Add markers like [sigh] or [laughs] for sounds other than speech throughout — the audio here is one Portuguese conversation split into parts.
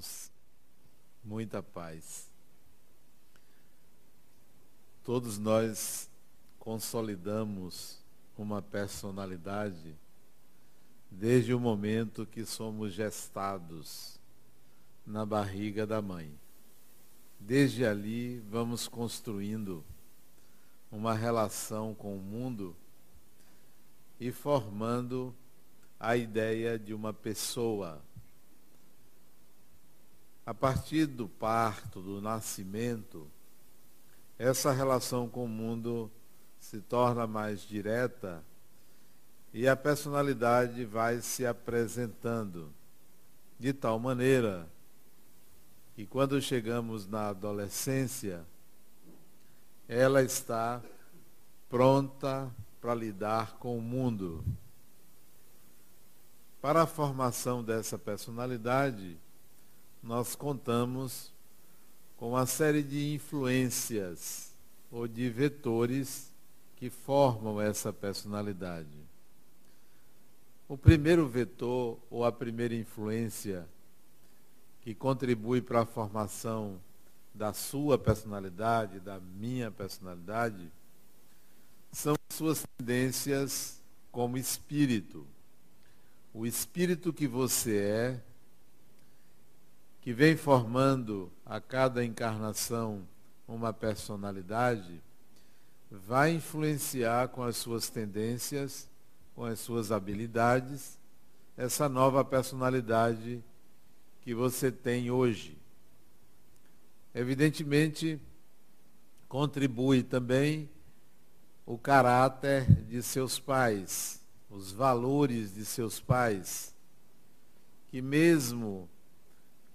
irmãos, muita paz. Todos nós consolidamos uma personalidade desde o momento que somos gestados na barriga da mãe. Desde ali vamos construindo uma relação com o mundo e formando a ideia de uma pessoa a partir do parto, do nascimento, essa relação com o mundo se torna mais direta e a personalidade vai se apresentando de tal maneira que quando chegamos na adolescência, ela está pronta para lidar com o mundo. Para a formação dessa personalidade, nós contamos com uma série de influências ou de vetores que formam essa personalidade. O primeiro vetor ou a primeira influência que contribui para a formação da sua personalidade, da minha personalidade, são suas tendências como espírito. O espírito que você é que vem formando a cada encarnação uma personalidade, vai influenciar com as suas tendências, com as suas habilidades, essa nova personalidade que você tem hoje. Evidentemente, contribui também o caráter de seus pais, os valores de seus pais, que mesmo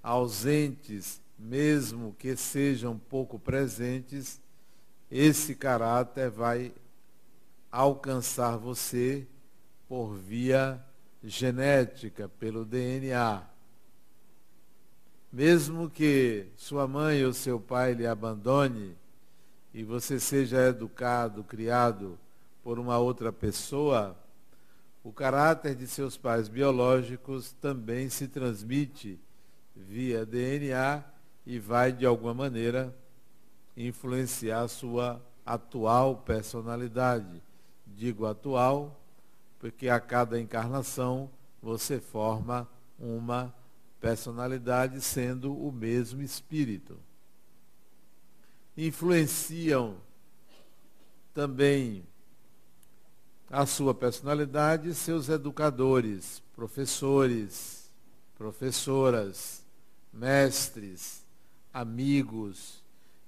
ausentes, mesmo que sejam pouco presentes, esse caráter vai alcançar você por via genética, pelo DNA. Mesmo que sua mãe ou seu pai lhe abandone e você seja educado, criado por uma outra pessoa, o caráter de seus pais biológicos também se transmite via DNA e vai, de alguma maneira, influenciar a sua atual personalidade. Digo atual, porque a cada encarnação você forma uma personalidade sendo o mesmo espírito. Influenciam também a sua personalidade seus educadores, professores, professoras, mestres, amigos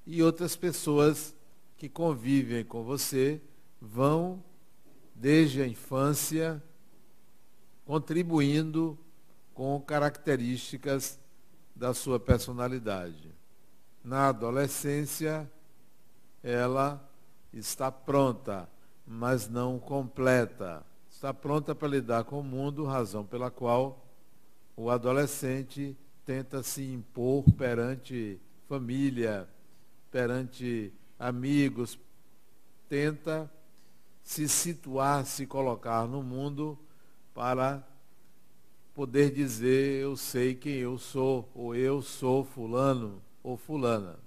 e outras pessoas que convivem com você vão, desde a infância, contribuindo com características da sua personalidade. Na adolescência, ela está pronta, mas não completa. Está pronta para lidar com o mundo, razão pela qual o adolescente tenta se impor perante família, perante amigos, tenta se situar, se colocar no mundo para poder dizer eu sei quem eu sou, ou eu sou fulano ou fulana.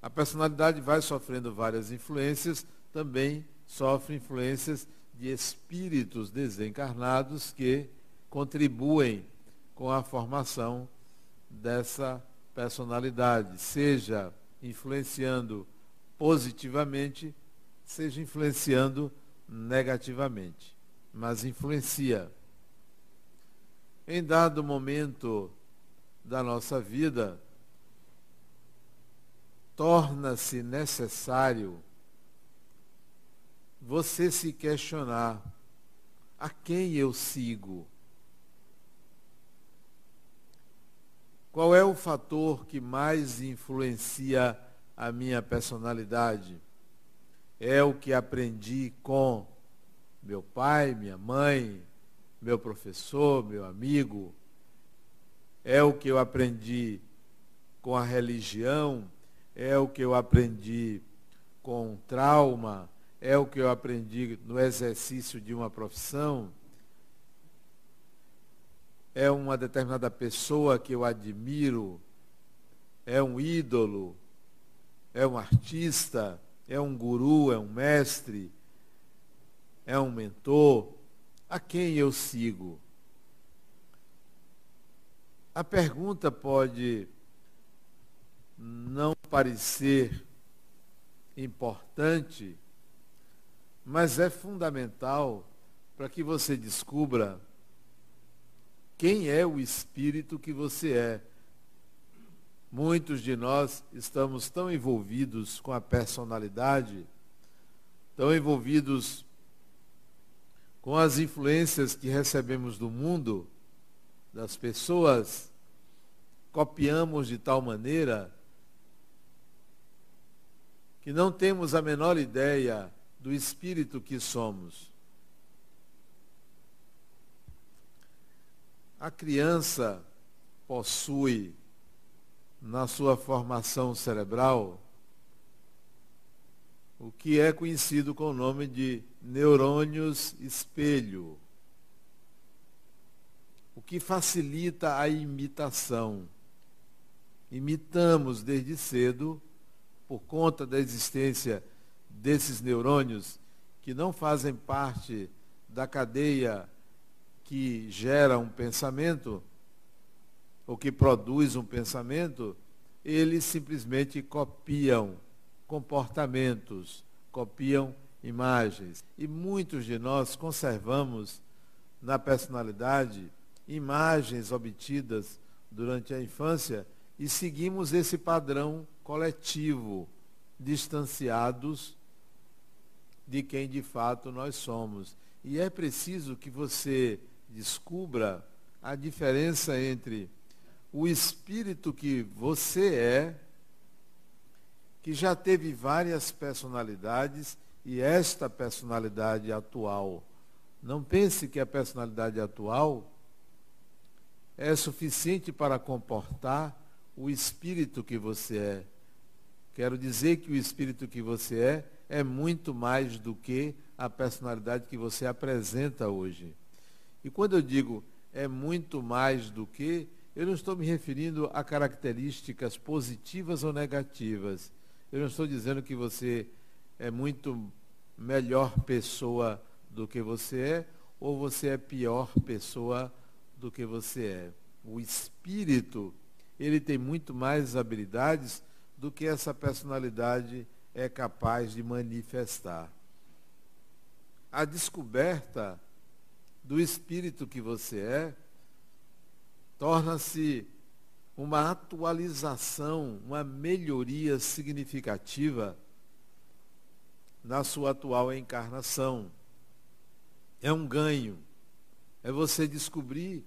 A personalidade vai sofrendo várias influências, também sofre influências de espíritos desencarnados que contribuem com a formação dessa personalidade, seja influenciando positivamente, seja influenciando negativamente, mas influencia. Em dado momento da nossa vida, torna-se necessário você se questionar: a quem eu sigo? Qual é o fator que mais influencia a minha personalidade? É o que aprendi com meu pai, minha mãe, meu professor, meu amigo? É o que eu aprendi com a religião? É o que eu aprendi com trauma? É o que eu aprendi no exercício de uma profissão? É uma determinada pessoa que eu admiro, é um ídolo, é um artista, é um guru, é um mestre, é um mentor, a quem eu sigo? A pergunta pode não parecer importante, mas é fundamental para que você descubra quem é o espírito que você é. Muitos de nós estamos tão envolvidos com a personalidade, tão envolvidos com as influências que recebemos do mundo, das pessoas, copiamos de tal maneira que não temos a menor ideia do espírito que somos. A criança possui na sua formação cerebral o que é conhecido com o nome de neurônios espelho, o que facilita a imitação. Imitamos desde cedo, por conta da existência desses neurônios que não fazem parte da cadeia que gera um pensamento, ou que produz um pensamento, eles simplesmente copiam comportamentos, copiam imagens. E muitos de nós conservamos na personalidade imagens obtidas durante a infância e seguimos esse padrão coletivo, distanciados de quem de fato nós somos. E é preciso que você descubra a diferença entre o espírito que você é, que já teve várias personalidades, e esta personalidade atual. Não pense que a personalidade atual é suficiente para comportar o espírito que você é. Quero dizer que o espírito que você é é muito mais do que a personalidade que você apresenta hoje. E quando eu digo é muito mais do que, eu não estou me referindo a características positivas ou negativas. Eu não estou dizendo que você é muito melhor pessoa do que você é ou você é pior pessoa do que você é. O espírito, ele tem muito mais habilidades do que essa personalidade é capaz de manifestar. A descoberta do espírito que você é, torna-se uma atualização, uma melhoria significativa na sua atual encarnação. É um ganho. É você descobrir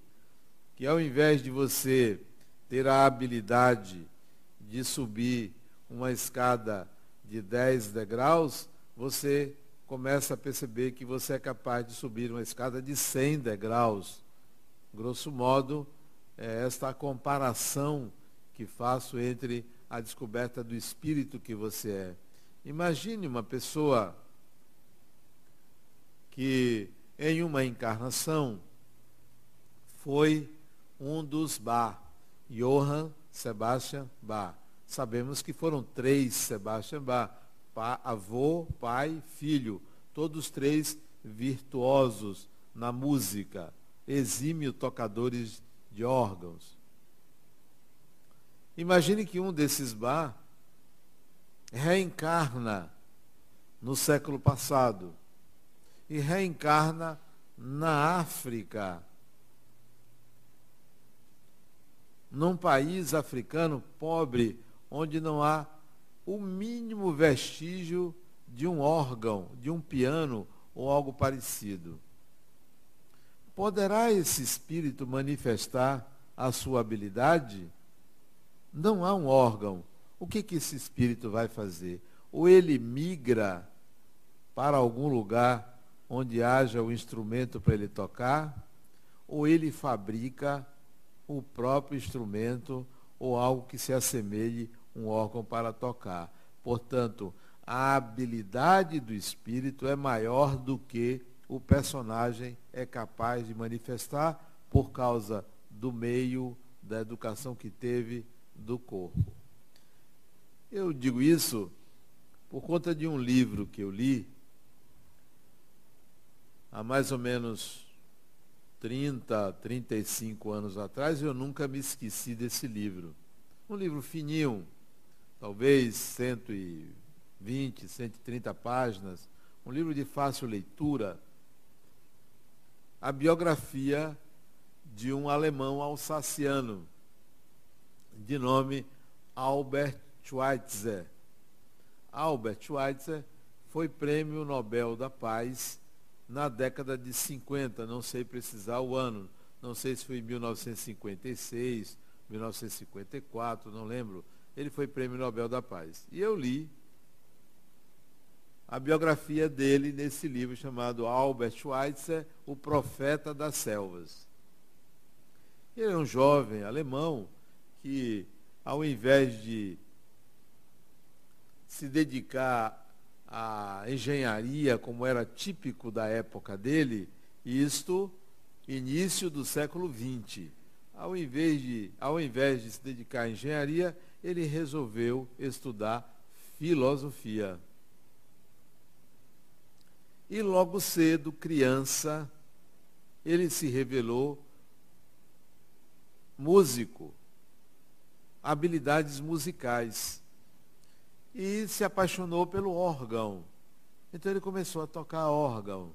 que ao invés de você ter a habilidade de subir uma escada de 10 degraus, você começa a perceber que você é capaz de subir uma escada de 100 degraus. Grosso modo, é esta a comparação que faço entre a descoberta do espírito que você é. Imagine uma pessoa que em uma encarnação foi um dos Bach, Johann Sebastian Bach. Sabemos que foram três Sebastian Bach avô, pai, filho, todos três virtuosos na música, exímio tocadores de órgãos. Imagine que um desses bar reencarna no século passado e reencarna na África, num país africano pobre, onde não há o mínimo vestígio de um órgão, de um piano ou algo parecido. Poderá esse espírito manifestar a sua habilidade? Não há um órgão. O que, que esse espírito vai fazer? Ou ele migra para algum lugar onde haja o instrumento para ele tocar, ou ele fabrica o próprio instrumento ou algo que se assemelhe um órgão para tocar. Portanto, a habilidade do espírito é maior do que o personagem é capaz de manifestar por causa do meio da educação que teve do corpo. Eu digo isso por conta de um livro que eu li há mais ou menos 30, 35 anos atrás, eu nunca me esqueci desse livro. Um livro fininho, talvez 120, 130 páginas, um livro de fácil leitura. A biografia de um alemão alsaciano, de nome Albert Schweitzer. Albert Schweitzer foi prêmio Nobel da Paz na década de 50, não sei precisar o ano, não sei se foi em 1956, 1954, não lembro. Ele foi prêmio Nobel da Paz. E eu li a biografia dele nesse livro chamado Albert Schweitzer, O Profeta das Selvas. Ele é um jovem alemão que, ao invés de se dedicar à engenharia, como era típico da época dele, isto início do século XX. Ao invés de, ao invés de se dedicar à engenharia, ele resolveu estudar filosofia. E logo cedo, criança, ele se revelou músico, habilidades musicais. E se apaixonou pelo órgão. Então ele começou a tocar órgão.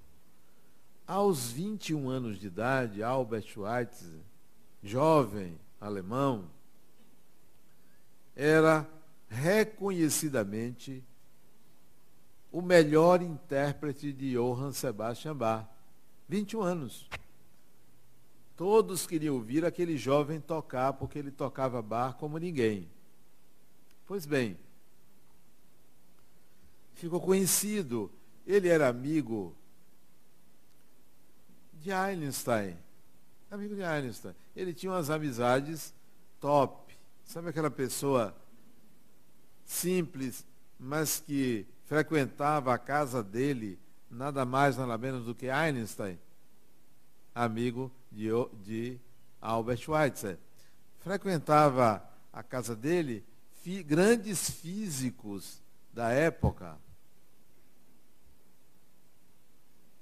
Aos 21 anos de idade, Albert Schweitzer, jovem alemão, era reconhecidamente o melhor intérprete de Johann Sebastian Bach. 21 anos. Todos queriam ouvir aquele jovem tocar, porque ele tocava bar como ninguém. Pois bem, ficou conhecido. Ele era amigo de Einstein. Amigo de Einstein. Ele tinha umas amizades top. Sabe aquela pessoa simples, mas que frequentava a casa dele nada mais, nada menos do que Einstein, amigo de, de Albert Schweitzer. Frequentava a casa dele fi, grandes físicos da época.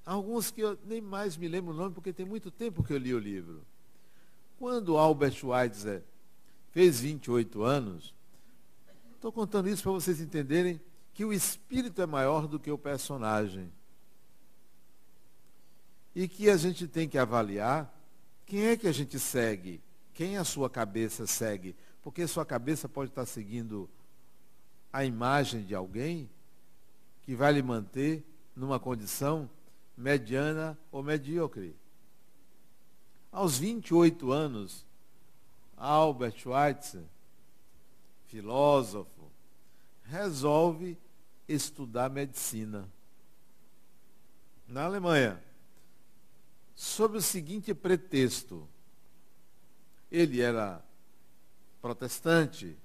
Alguns que eu nem mais me lembro o nome, porque tem muito tempo que eu li o livro. Quando Albert Schweitzer fez 28 anos, estou contando isso para vocês entenderem que o espírito é maior do que o personagem. E que a gente tem que avaliar quem é que a gente segue, quem a sua cabeça segue. Porque sua cabeça pode estar seguindo a imagem de alguém que vai lhe manter numa condição mediana ou medíocre. Aos 28 anos, Albert Schweitzer, filósofo, resolve estudar medicina na Alemanha, sob o seguinte pretexto. Ele era protestante,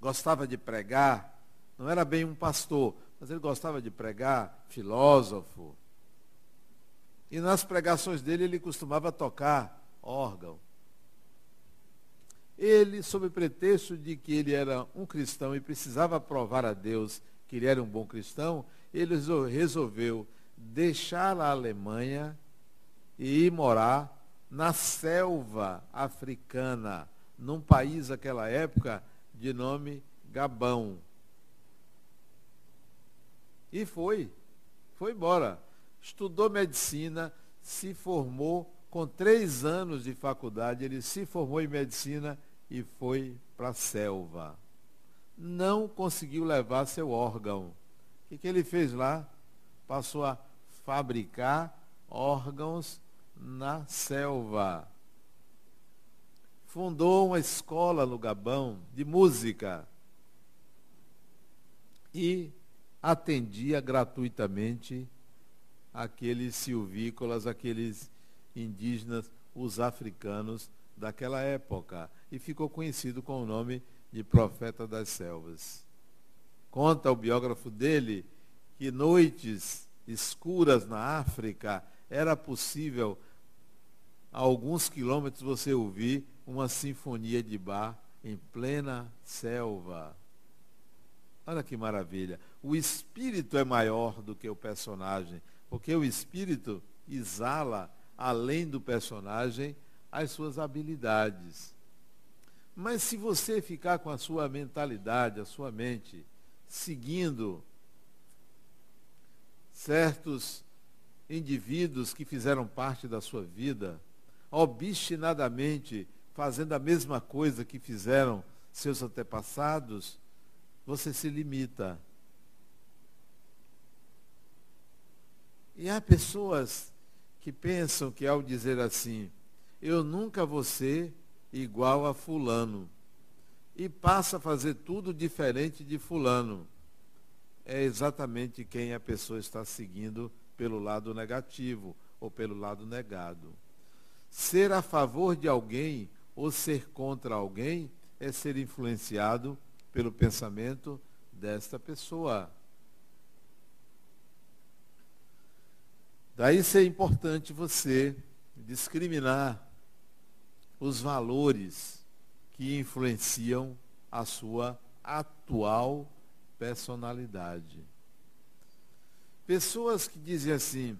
gostava de pregar, não era bem um pastor, mas ele gostava de pregar, filósofo. E nas pregações dele ele costumava tocar órgão. Ele, sob pretexto de que ele era um cristão e precisava provar a Deus que ele era um bom cristão, ele resolveu deixar a Alemanha e ir morar na selva africana, num país naquela época de nome Gabão. E foi, foi embora. Estudou medicina, se formou com três anos de faculdade, ele se formou em medicina e foi para a selva. Não conseguiu levar seu órgão. O que, que ele fez lá? Passou a fabricar órgãos na selva. Fundou uma escola no Gabão de música e atendia gratuitamente aqueles silvícolas, aqueles indígenas, os africanos daquela época e ficou conhecido com o nome de Profeta das Selvas. Conta o biógrafo dele que noites escuras na África era possível a alguns quilômetros você ouvir uma sinfonia de bar em plena selva. Olha que maravilha. O espírito é maior do que o personagem, porque o espírito exala, além do personagem, as suas habilidades. Mas se você ficar com a sua mentalidade, a sua mente, seguindo certos indivíduos que fizeram parte da sua vida, obstinadamente fazendo a mesma coisa que fizeram seus antepassados, você se limita. E há pessoas que pensam que ao dizer assim, eu nunca vou ser igual a fulano, e passa a fazer tudo diferente de fulano, é exatamente quem a pessoa está seguindo pelo lado negativo ou pelo lado negado. Ser a favor de alguém ou ser contra alguém é ser influenciado pelo pensamento desta pessoa. Daí ser importante você discriminar os valores que influenciam a sua atual personalidade. Pessoas que dizem assim,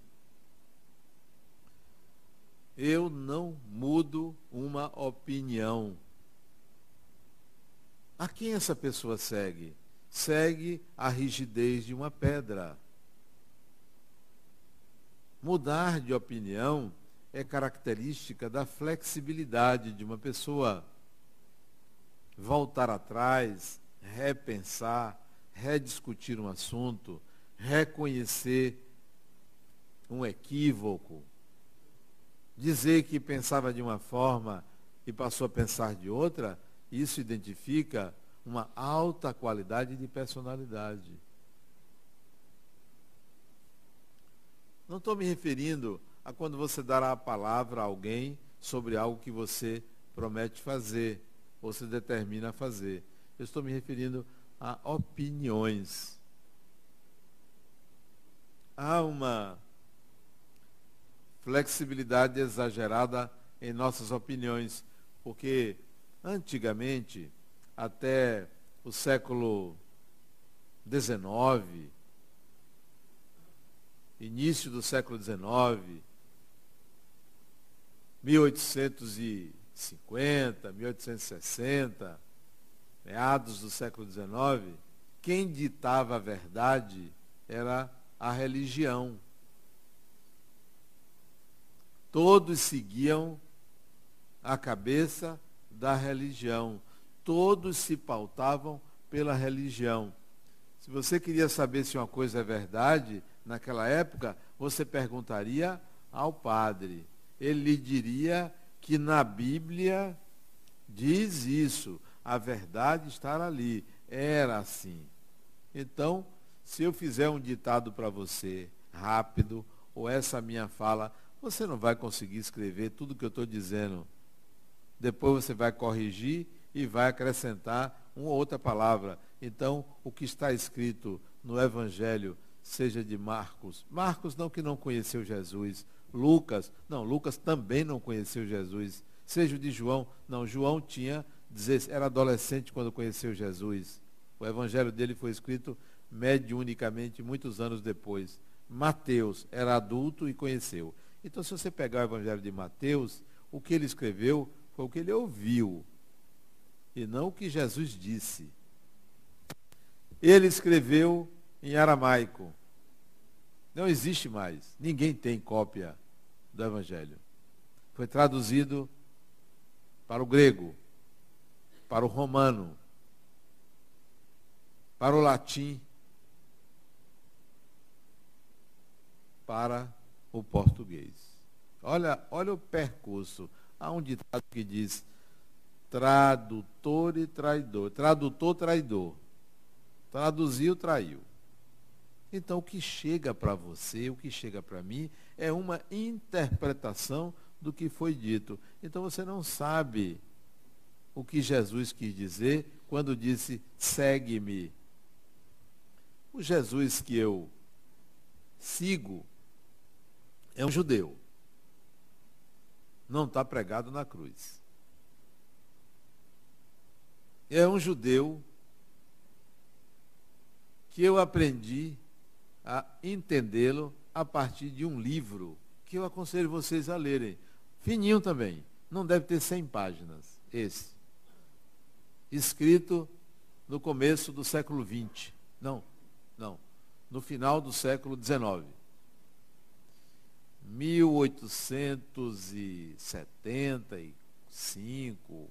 eu não mudo uma opinião. A quem essa pessoa segue? Segue a rigidez de uma pedra. Mudar de opinião é característica da flexibilidade de uma pessoa. Voltar atrás, repensar, rediscutir um assunto, reconhecer um equívoco, dizer que pensava de uma forma e passou a pensar de outra, isso identifica uma alta qualidade de personalidade. Não estou me referindo a quando você dará a palavra a alguém sobre algo que você promete fazer ou se determina a fazer. Eu estou me referindo a opiniões. Há uma flexibilidade exagerada em nossas opiniões, porque antigamente, até o século XIX, início do século XIX, 1850, 1860, meados do século XIX, quem ditava a verdade era a religião. Todos seguiam a cabeça da religião. Todos se pautavam pela religião. Se você queria saber se uma coisa é verdade, naquela época, você perguntaria ao padre. Ele lhe diria que na Bíblia diz isso. A verdade está ali. Era assim. Então, se eu fizer um ditado para você, rápido, ou essa minha fala, você não vai conseguir escrever tudo que eu estou dizendo. Depois você vai corrigir e vai acrescentar uma outra palavra. Então, o que está escrito no Evangelho, seja de Marcos, Marcos não que não conheceu Jesus, Lucas, não, Lucas também não conheceu Jesus, seja o de João, não, João tinha, era adolescente quando conheceu Jesus. O Evangelho dele foi escrito mediunicamente muitos anos depois. Mateus era adulto e conheceu. Então, se você pegar o Evangelho de Mateus, o que ele escreveu foi o que ele ouviu, e não o que Jesus disse. Ele escreveu em aramaico. Não existe mais. Ninguém tem cópia do Evangelho. Foi traduzido para o grego, para o romano, para o latim, para o português. Olha, olha o percurso. Há um ditado que diz tradutor e traidor. Tradutor, traidor. Traduziu, traiu. Então, o que chega para você, o que chega para mim, é uma interpretação do que foi dito. Então, você não sabe o que Jesus quis dizer quando disse: segue-me. O Jesus que eu sigo é um judeu. não está pregado na cruz. É um judeu que eu aprendi a entendê-lo a partir de um livro que eu aconselho vocês a lerem. Fininho também. Não deve ter 100 páginas. Esse. Escrito no começo do século XX. Não, não. No final do século XIX. 1875,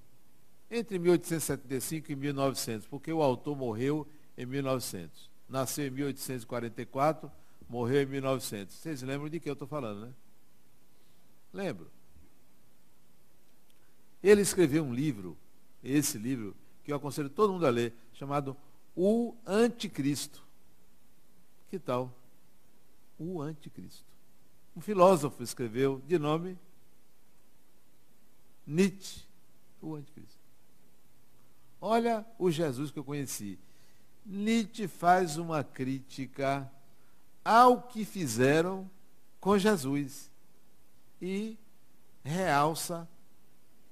entre 1875 e 1900, porque o autor morreu em 1900. Nasceu em 1844, morreu em 1900. Vocês lembram de que eu estou falando, né? Lembro. Ele escreveu um livro, esse livro, que eu aconselho todo mundo a ler, chamado O Anticristo. Que tal? O Anticristo. Um filósofo escreveu de nome Nietzsche, o Anticristo. Olha o Jesus que eu conheci. Nietzsche faz uma crítica ao que fizeram com Jesus e realça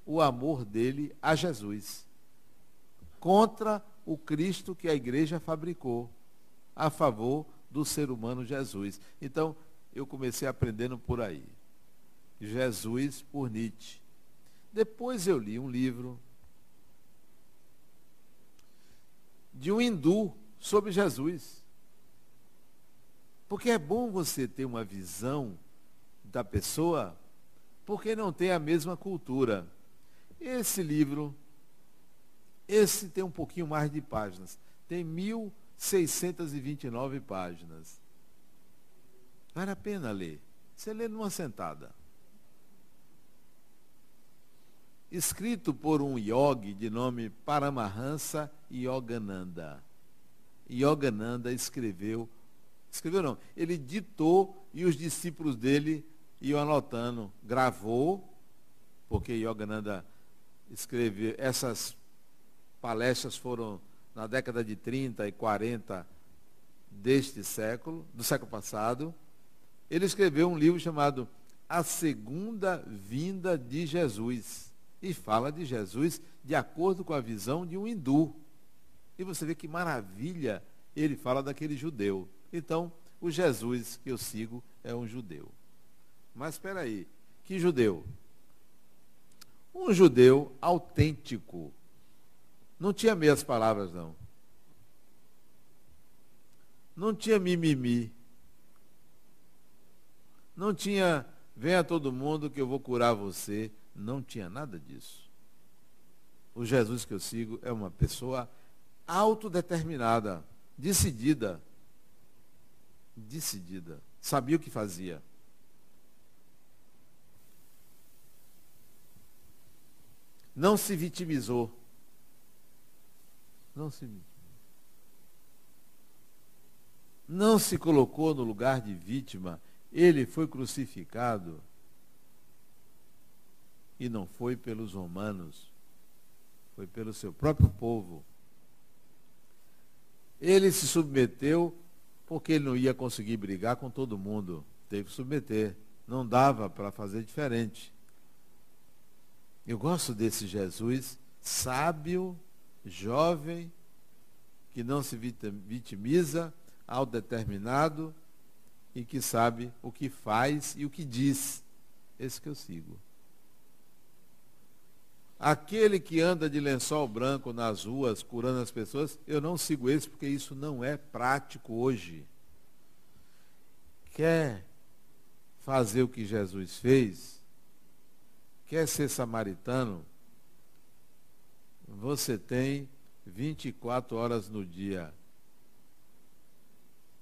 o amor dele a Jesus contra o Cristo que a igreja fabricou a favor do ser humano Jesus. Então, eu comecei aprendendo por aí. Jesus por Nietzsche. Depois eu li um livro de um hindu sobre Jesus. Porque é bom você ter uma visão da pessoa, porque não tem a mesma cultura. Esse livro, esse tem um pouquinho mais de páginas. Tem 1.629 páginas. Vale a pena ler. Você lê numa sentada. Escrito por um yogi de nome Paramahansa Yogananda. Yogananda escreveu, escreveu não, ele ditou e os discípulos dele iam anotando, gravou, porque Yogananda escreveu, essas palestras foram na década de 30 e 40 deste século, do século passado, ele escreveu um livro chamado A Segunda Vinda de Jesus. E fala de Jesus de acordo com a visão de um hindu. E você vê que maravilha ele fala daquele judeu. Então, o Jesus que eu sigo é um judeu. Mas espera aí, que judeu? Um judeu autêntico. Não tinha meias palavras, não. Não tinha mimimi. Não tinha, venha todo mundo que eu vou curar você. Não tinha nada disso. O Jesus que eu sigo é uma pessoa autodeterminada, decidida. Decidida. Sabia o que fazia. Não se vitimizou. Não se vitimizou. Não se colocou no lugar de vítima ele foi crucificado e não foi pelos romanos, foi pelo seu próprio povo. Ele se submeteu porque ele não ia conseguir brigar com todo mundo. Teve que submeter. Não dava para fazer diferente. Eu gosto desse Jesus sábio, jovem, que não se vitimiza, autodeterminado, e que sabe o que faz e o que diz. Esse que eu sigo. Aquele que anda de lençol branco nas ruas curando as pessoas, eu não sigo esse porque isso não é prático hoje. Quer fazer o que Jesus fez? Quer ser samaritano? Você tem 24 horas no dia.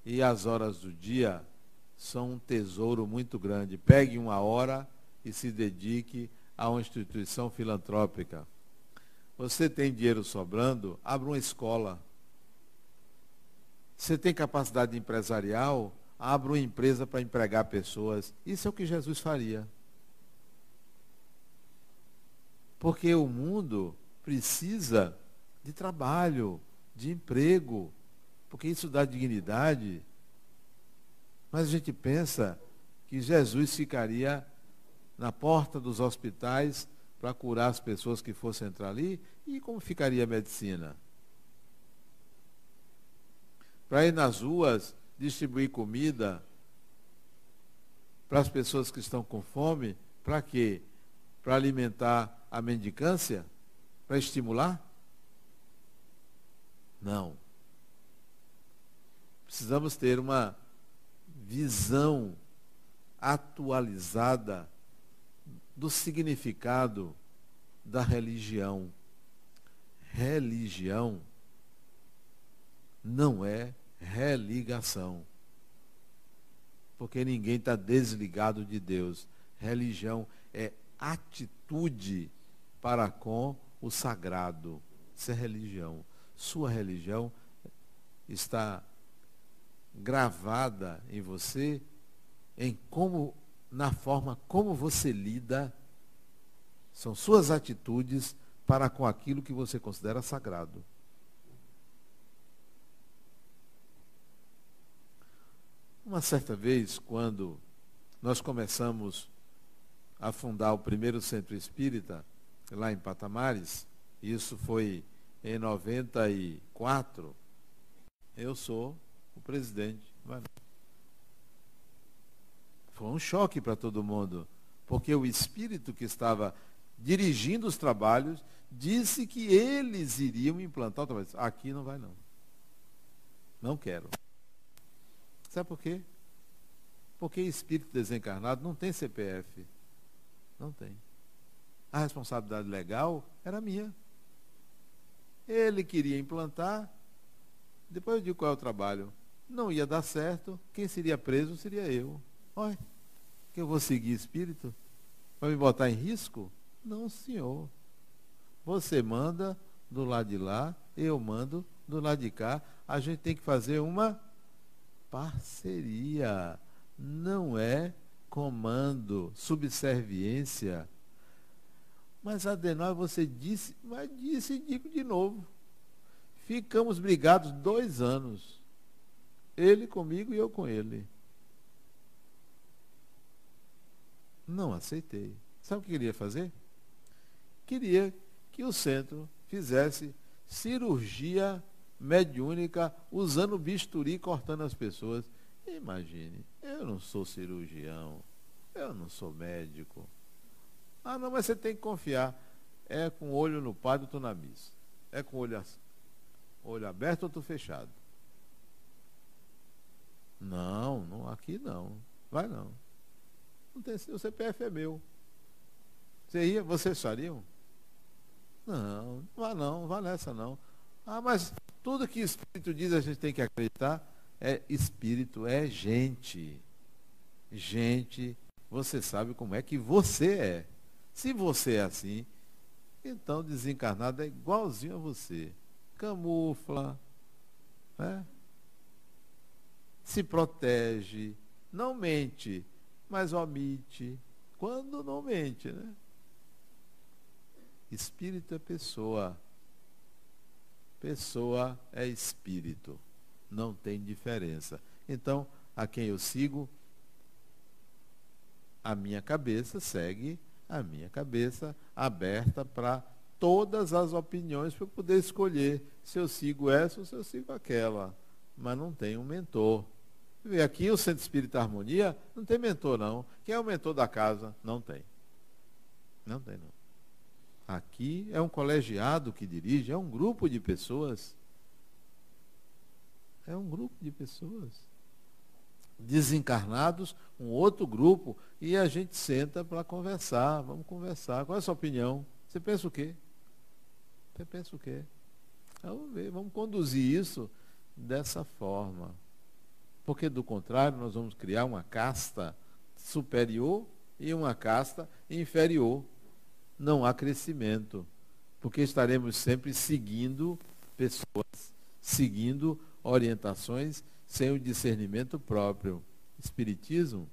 E as horas do dia são um tesouro muito grande. Pegue uma hora e se dedique a uma instituição filantrópica. Você tem dinheiro sobrando? Abra uma escola. Você tem capacidade empresarial? Abra uma empresa para empregar pessoas. Isso é o que Jesus faria. Porque o mundo precisa de trabalho, de emprego, porque isso dá dignidade mas a gente pensa que Jesus ficaria na porta dos hospitais para curar as pessoas que fossem entrar ali? E como ficaria a medicina? Para ir nas ruas distribuir comida para as pessoas que estão com fome, para quê? Para alimentar a mendicância? Para estimular? Não. Precisamos ter uma visão atualizada do significado da religião. Religião não é religação. Porque ninguém está desligado de Deus. Religião é atitude para com o sagrado. Isso é religião. Sua religião está gravada em você em como na forma como você lida são suas atitudes para com aquilo que você considera sagrado. Uma certa vez, quando nós começamos a fundar o primeiro centro espírita, lá em Patamares, isso foi em 94, eu sou o presidente. Foi um choque para todo mundo, porque o espírito que estava dirigindo os trabalhos disse que eles iriam implantar o trabalho. Aqui não vai não. Não quero. Sabe por quê? Porque espírito desencarnado não tem CPF. Não tem. A responsabilidade legal era minha. Ele queria implantar. Depois eu digo qual é o trabalho. Não ia dar certo. Quem seria preso seria eu. Olha, que eu vou seguir espírito? Vai me botar em risco? Não, senhor. Você manda do lado de lá, eu mando do lado de cá. A gente tem que fazer uma parceria. Não é comando, subserviência. Mas Adenor, você disse, mas disse e digo de novo. Ficamos brigados dois anos. Ele comigo e eu com ele. Não aceitei. Sabe o que queria fazer? Queria que o centro fizesse cirurgia mediúnica usando bisturi cortando as pessoas. Imagine, eu não sou cirurgião, eu não sou médico. Ah, não, mas você tem que confiar. É com o olho no padre, ou na missa. É com o olho, olho aberto ou tu fechado. Não, não, aqui não. Vai não. Não tem, o CPF é meu. Você ia, vocês fariam? Não, não vá não, vá nessa não. Ah, mas tudo que Espírito diz a gente tem que acreditar. É Espírito, é gente. Gente, você sabe como é que você é. Se você é assim, então desencarnado é igualzinho a você. Camufla, né? Se protege, não mente, mas omite. Quando não mente, né? Espírito é pessoa. Pessoa é espírito. Não tem diferença. Então, a quem eu sigo, a minha cabeça segue a minha cabeça aberta para todas as opiniões para eu poder escolher se eu sigo essa ou se eu sigo aquela. Mas não tem um mentor. Aqui o Centro Espírita Harmonia não tem mentor, não. Quem é o mentor da casa? Não tem. Não tem, não. Aqui é um colegiado que dirige, é um grupo de pessoas. É um grupo de pessoas. Desencarnados, um outro grupo, e a gente senta para conversar. Vamos conversar. Qual é a sua opinião? Você pensa o quê? Você pensa o quê? Vamos ver, vamos conduzir isso dessa forma. Porque, do contrário, nós vamos criar uma casta superior e uma casta inferior. Não há crescimento, porque estaremos sempre seguindo pessoas, seguindo orientações sem o discernimento próprio. Espiritismo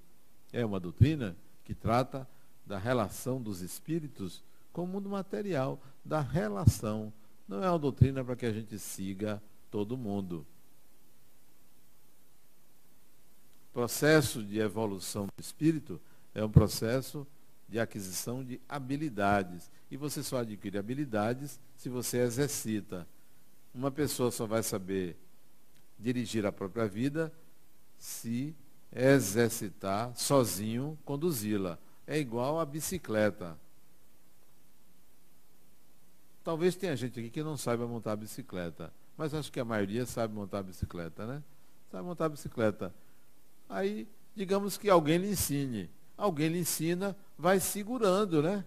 é uma doutrina que trata da relação dos espíritos com o mundo material, da relação. Não é uma doutrina para que a gente siga todo mundo. Processo de evolução do espírito é um processo de aquisição de habilidades. E você só adquire habilidades se você exercita. Uma pessoa só vai saber dirigir a própria vida se exercitar sozinho, conduzi-la. É igual a bicicleta. Talvez tenha gente aqui que não saiba montar bicicleta, mas acho que a maioria sabe montar bicicleta, né? Sabe montar bicicleta. Aí, digamos que alguém lhe ensine. Alguém lhe ensina, vai segurando, né?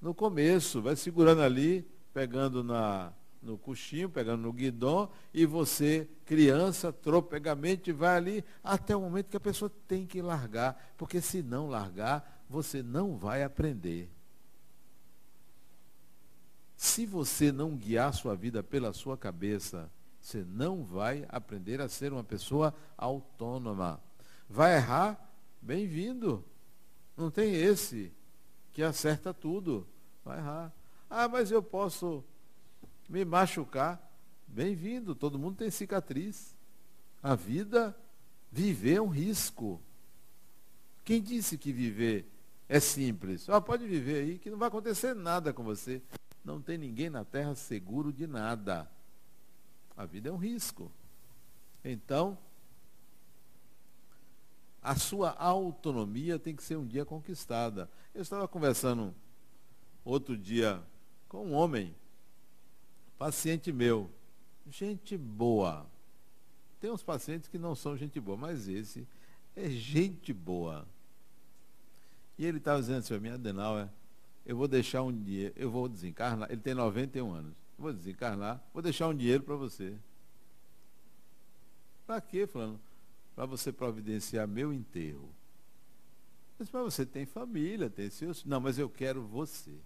No começo, vai segurando ali, pegando na, no coxinho, pegando no guidão, e você, criança, tropegamente, vai ali até o momento que a pessoa tem que largar, porque se não largar, você não vai aprender. Se você não guiar sua vida pela sua cabeça, você não vai aprender a ser uma pessoa autônoma. Vai errar? Bem-vindo. Não tem esse que acerta tudo. Vai errar. Ah, mas eu posso me machucar. Bem-vindo. Todo mundo tem cicatriz. A vida, viver é um risco. Quem disse que viver é simples? Ah, pode viver aí que não vai acontecer nada com você. Não tem ninguém na terra seguro de nada. A vida é um risco. Então, a sua autonomia tem que ser um dia conquistada. Eu estava conversando outro dia com um homem, paciente meu, gente boa. Tem uns pacientes que não são gente boa, mas esse é gente boa. E ele estava dizendo assim, minha Adenauer, eu vou deixar um dia, eu vou desencarnar, ele tem 91 anos, vou desencarnar, vou deixar um dinheiro para você. Para quê, falando? Para você providenciar meu enterro. Mas você tem família, tem seus. Não, mas eu quero você.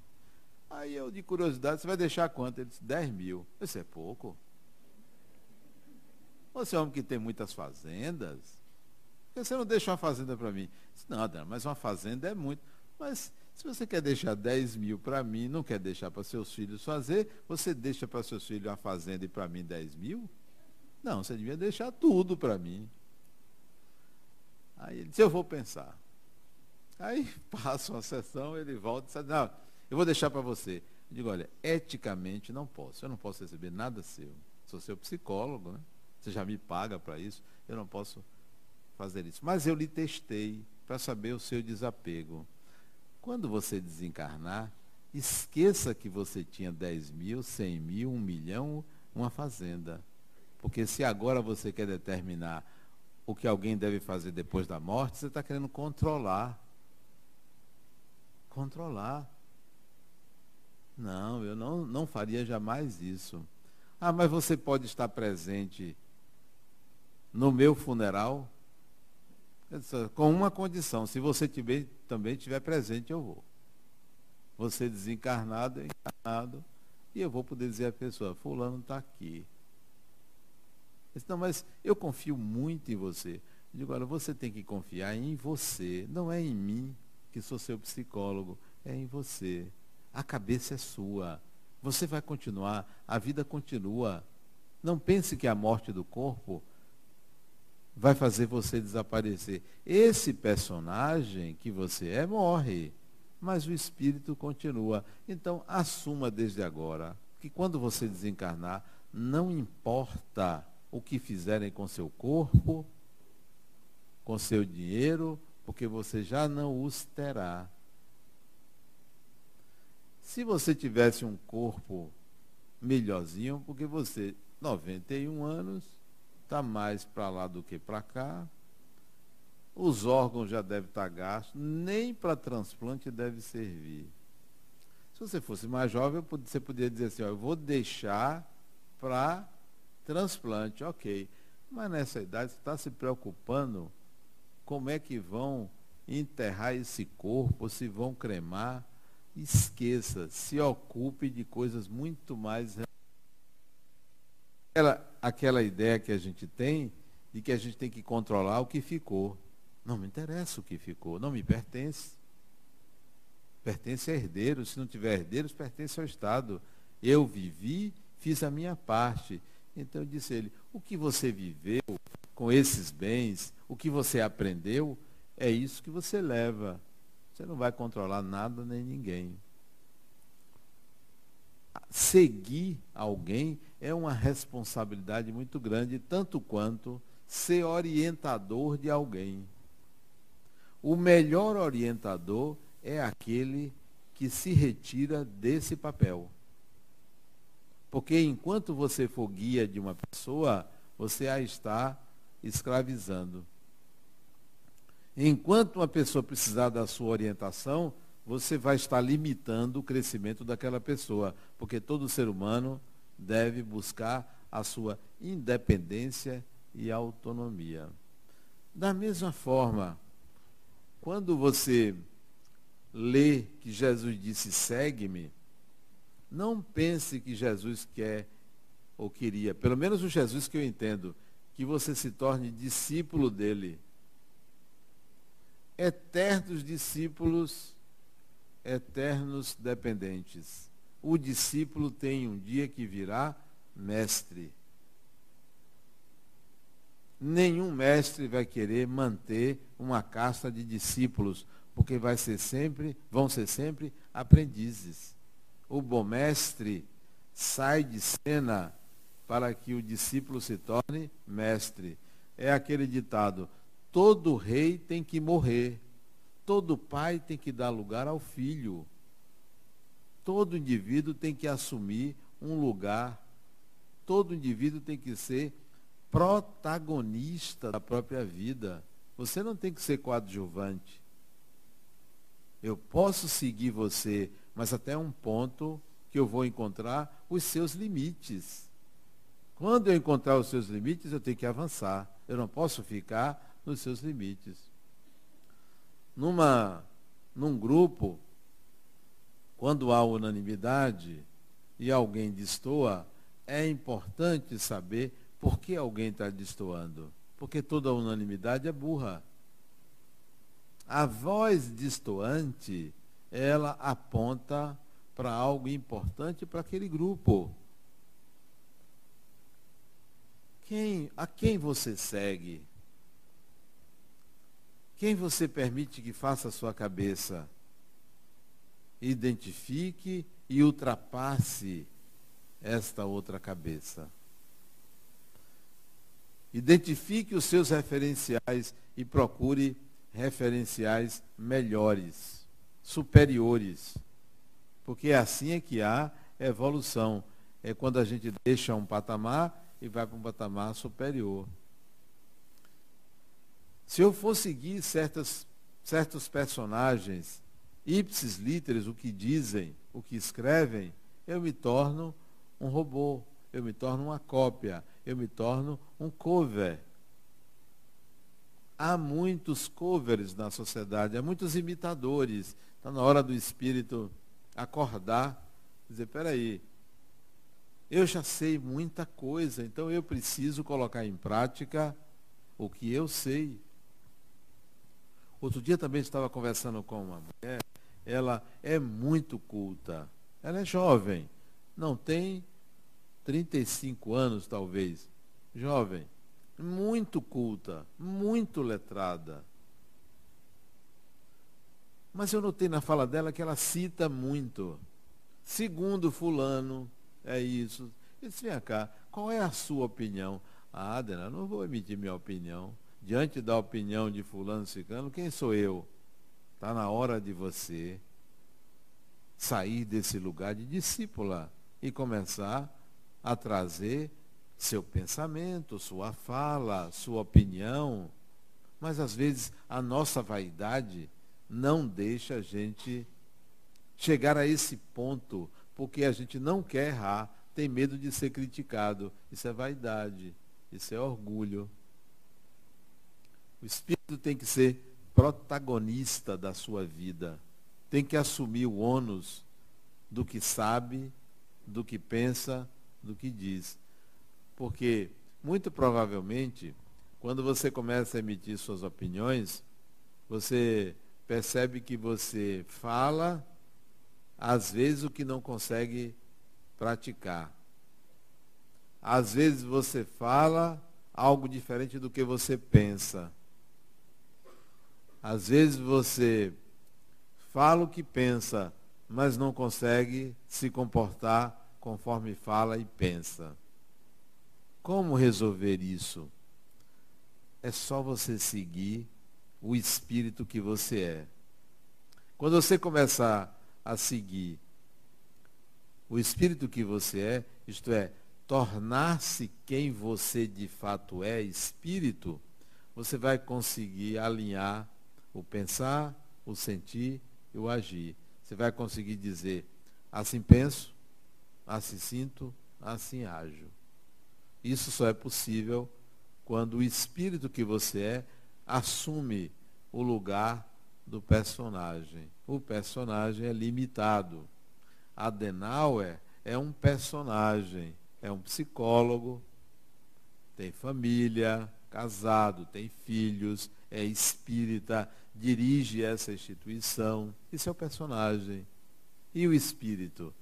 Aí eu, de curiosidade, você vai deixar quanto? Ele disse, 10 mil. Isso é pouco. Você é um homem que tem muitas fazendas. Por que você não deixa uma fazenda para mim? Disse, não, mas uma fazenda é muito. Mas se você quer deixar 10 mil para mim, não quer deixar para seus filhos fazer, você deixa para seus filhos uma fazenda e para mim 10 mil? Não, você devia deixar tudo para mim. Aí ele disse, eu vou pensar. Aí [laughs] passa uma sessão, ele volta e diz, não, eu vou deixar para você. Eu digo, olha, eticamente não posso. Eu não posso receber nada seu. Sou seu psicólogo, né? Você já me paga para isso. Eu não posso fazer isso. Mas eu lhe testei para saber o seu desapego. Quando você desencarnar, esqueça que você tinha 10 mil, 100 mil, 1 milhão, uma fazenda. Porque se agora você quer determinar o que alguém deve fazer depois da morte, você está querendo controlar. Controlar. Não, eu não, não faria jamais isso. Ah, mas você pode estar presente no meu funeral? Com uma condição, se você tiver, também estiver presente, eu vou. Você desencarnado, encarnado, e eu vou poder dizer à pessoa, fulano está aqui. Disse, não, mas eu confio muito em você. Eu digo, olha, você tem que confiar em você, não é em mim, que sou seu psicólogo, é em você. A cabeça é sua. Você vai continuar, a vida continua. Não pense que a morte do corpo vai fazer você desaparecer. Esse personagem que você é morre, mas o espírito continua. Então, assuma desde agora que quando você desencarnar, não importa o que fizerem com seu corpo, com seu dinheiro, porque você já não os terá. Se você tivesse um corpo melhorzinho, porque você, 91 anos, está mais para lá do que para cá, os órgãos já devem estar tá gastos, nem para transplante deve servir. Se você fosse mais jovem, você poderia dizer assim, ó, eu vou deixar para transplante, ok. Mas nessa idade você está se preocupando como é que vão enterrar esse corpo, se vão cremar. Esqueça, se ocupe de coisas muito mais. Aquela, aquela ideia que a gente tem de que a gente tem que controlar o que ficou. Não me interessa o que ficou, não me pertence. Pertence a herdeiros, se não tiver herdeiros, pertence ao Estado. Eu vivi, fiz a minha parte. Então disse ele, o que você viveu com esses bens, o que você aprendeu, é isso que você leva. Você não vai controlar nada nem ninguém. Seguir alguém é uma responsabilidade muito grande, tanto quanto ser orientador de alguém. O melhor orientador é aquele que se retira desse papel. Porque enquanto você for guia de uma pessoa, você a está escravizando. Enquanto uma pessoa precisar da sua orientação, você vai estar limitando o crescimento daquela pessoa, porque todo ser humano deve buscar a sua independência e autonomia. Da mesma forma, quando você lê que Jesus disse segue-me, não pense que Jesus quer ou queria, pelo menos o Jesus que eu entendo, que você se torne discípulo dele eternos discípulos, eternos dependentes. O discípulo tem um dia que virá mestre. Nenhum mestre vai querer manter uma casta de discípulos, porque vai ser sempre, vão ser sempre aprendizes. O bom mestre sai de cena para que o discípulo se torne mestre. É aquele ditado: Todo rei tem que morrer. Todo pai tem que dar lugar ao filho. Todo indivíduo tem que assumir um lugar. Todo indivíduo tem que ser protagonista da própria vida. Você não tem que ser coadjuvante. Eu posso seguir você, mas até um ponto que eu vou encontrar os seus limites. Quando eu encontrar os seus limites, eu tenho que avançar. Eu não posso ficar nos seus limites. Numa, num grupo, quando há unanimidade e alguém destoa, é importante saber por que alguém está destoando. Porque toda unanimidade é burra. A voz destoante, ela aponta para algo importante para aquele grupo. Quem, a quem você segue? Quem você permite que faça a sua cabeça? Identifique e ultrapasse esta outra cabeça. Identifique os seus referenciais e procure referenciais melhores, superiores. Porque é assim é que há evolução. É quando a gente deixa um patamar e vai para um patamar superior. Se eu for seguir certas, certos personagens, ipsis literis, o que dizem, o que escrevem, eu me torno um robô, eu me torno uma cópia, eu me torno um cover. Há muitos covers na sociedade, há muitos imitadores. Está na hora do espírito acordar, dizer, peraí, eu já sei muita coisa, então eu preciso colocar em prática o que eu sei. Outro dia também estava conversando com uma mulher, ela é muito culta. Ela é jovem, não tem 35 anos talvez. Jovem, muito culta, muito letrada. Mas eu notei na fala dela que ela cita muito. Segundo fulano, é isso. Eu disse, vem cá, qual é a sua opinião? Ah, Adena, não vou emitir minha opinião diante da opinião de fulano ciclano, quem sou eu? Está na hora de você sair desse lugar de discípula e começar a trazer seu pensamento, sua fala, sua opinião. Mas às vezes a nossa vaidade não deixa a gente chegar a esse ponto, porque a gente não quer errar, tem medo de ser criticado. Isso é vaidade, isso é orgulho. O espírito tem que ser protagonista da sua vida. Tem que assumir o ônus do que sabe, do que pensa, do que diz. Porque, muito provavelmente, quando você começa a emitir suas opiniões, você percebe que você fala, às vezes, o que não consegue praticar. Às vezes você fala algo diferente do que você pensa. Às vezes você fala o que pensa, mas não consegue se comportar conforme fala e pensa. Como resolver isso? É só você seguir o espírito que você é. Quando você começar a seguir o espírito que você é, isto é, tornar-se quem você de fato é, espírito, você vai conseguir alinhar o pensar, o sentir e o agir. Você vai conseguir dizer, assim penso, assim sinto, assim ajo. Isso só é possível quando o espírito que você é assume o lugar do personagem. O personagem é limitado. Adenauer é um personagem, é um psicólogo, tem família, casado, tem filhos, é espírita, dirige essa instituição. Isso é o personagem. E o espírito?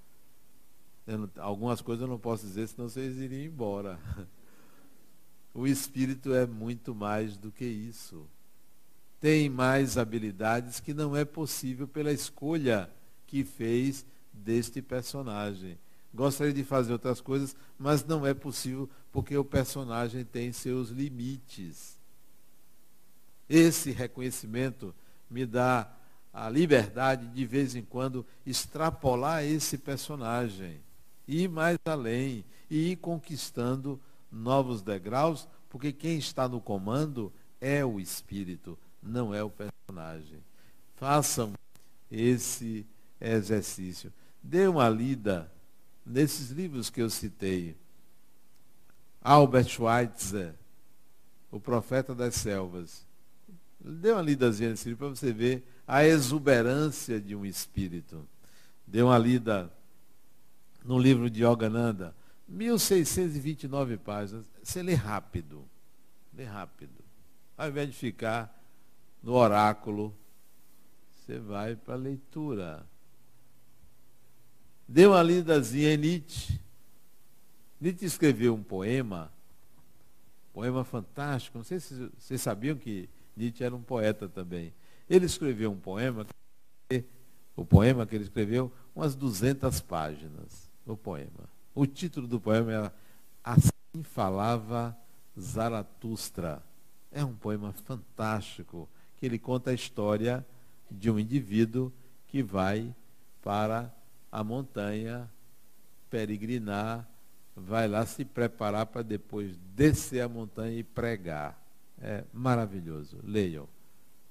Não, algumas coisas eu não posso dizer, senão vocês iriam embora. [laughs] O espírito é muito mais do que isso. Tem mais habilidades que não é possível pela escolha que fez deste personagem. Gostaria de fazer outras coisas, mas não é possível porque o personagem tem seus limites. Esse reconhecimento me dá a liberdade de, de vez em quando extrapolar esse personagem, ir mais além e ir conquistando novos degraus, porque quem está no comando é o espírito, não é o personagem. Façam esse exercício. Dê uma lida nesses livros que eu citei. Albert Schweitzer, o profeta das selvas. Dê uma lidazinha nesse livro para você ver a exuberância de um espírito. Dê uma lida no livro de Yogananda, 1629 páginas. Você lê rápido. Lê rápido. Ao invés de ficar no oráculo, você vai para a leitura. Dê uma lidazinha em Nietzsche. Nietzsche escreveu um poema, poema fantástico. Não sei se vocês sabiam que Nietzsche era um poeta também. Ele escreveu um poema, o poema que ele escreveu, umas 200 páginas, o poema. O título do poema era Assim Falava Zaratustra. É um poema fantástico, que ele conta a história de um indivíduo que vai para a montanha peregrinar, vai lá se preparar para depois descer a montanha e pregar. É maravilhoso. Leiam.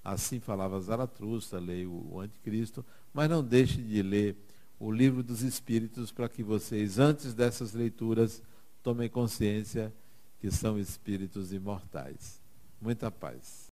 Assim falava Zaratustra, leia o Anticristo, mas não deixe de ler o livro dos Espíritos para que vocês, antes dessas leituras, tomem consciência que são espíritos imortais. Muita paz.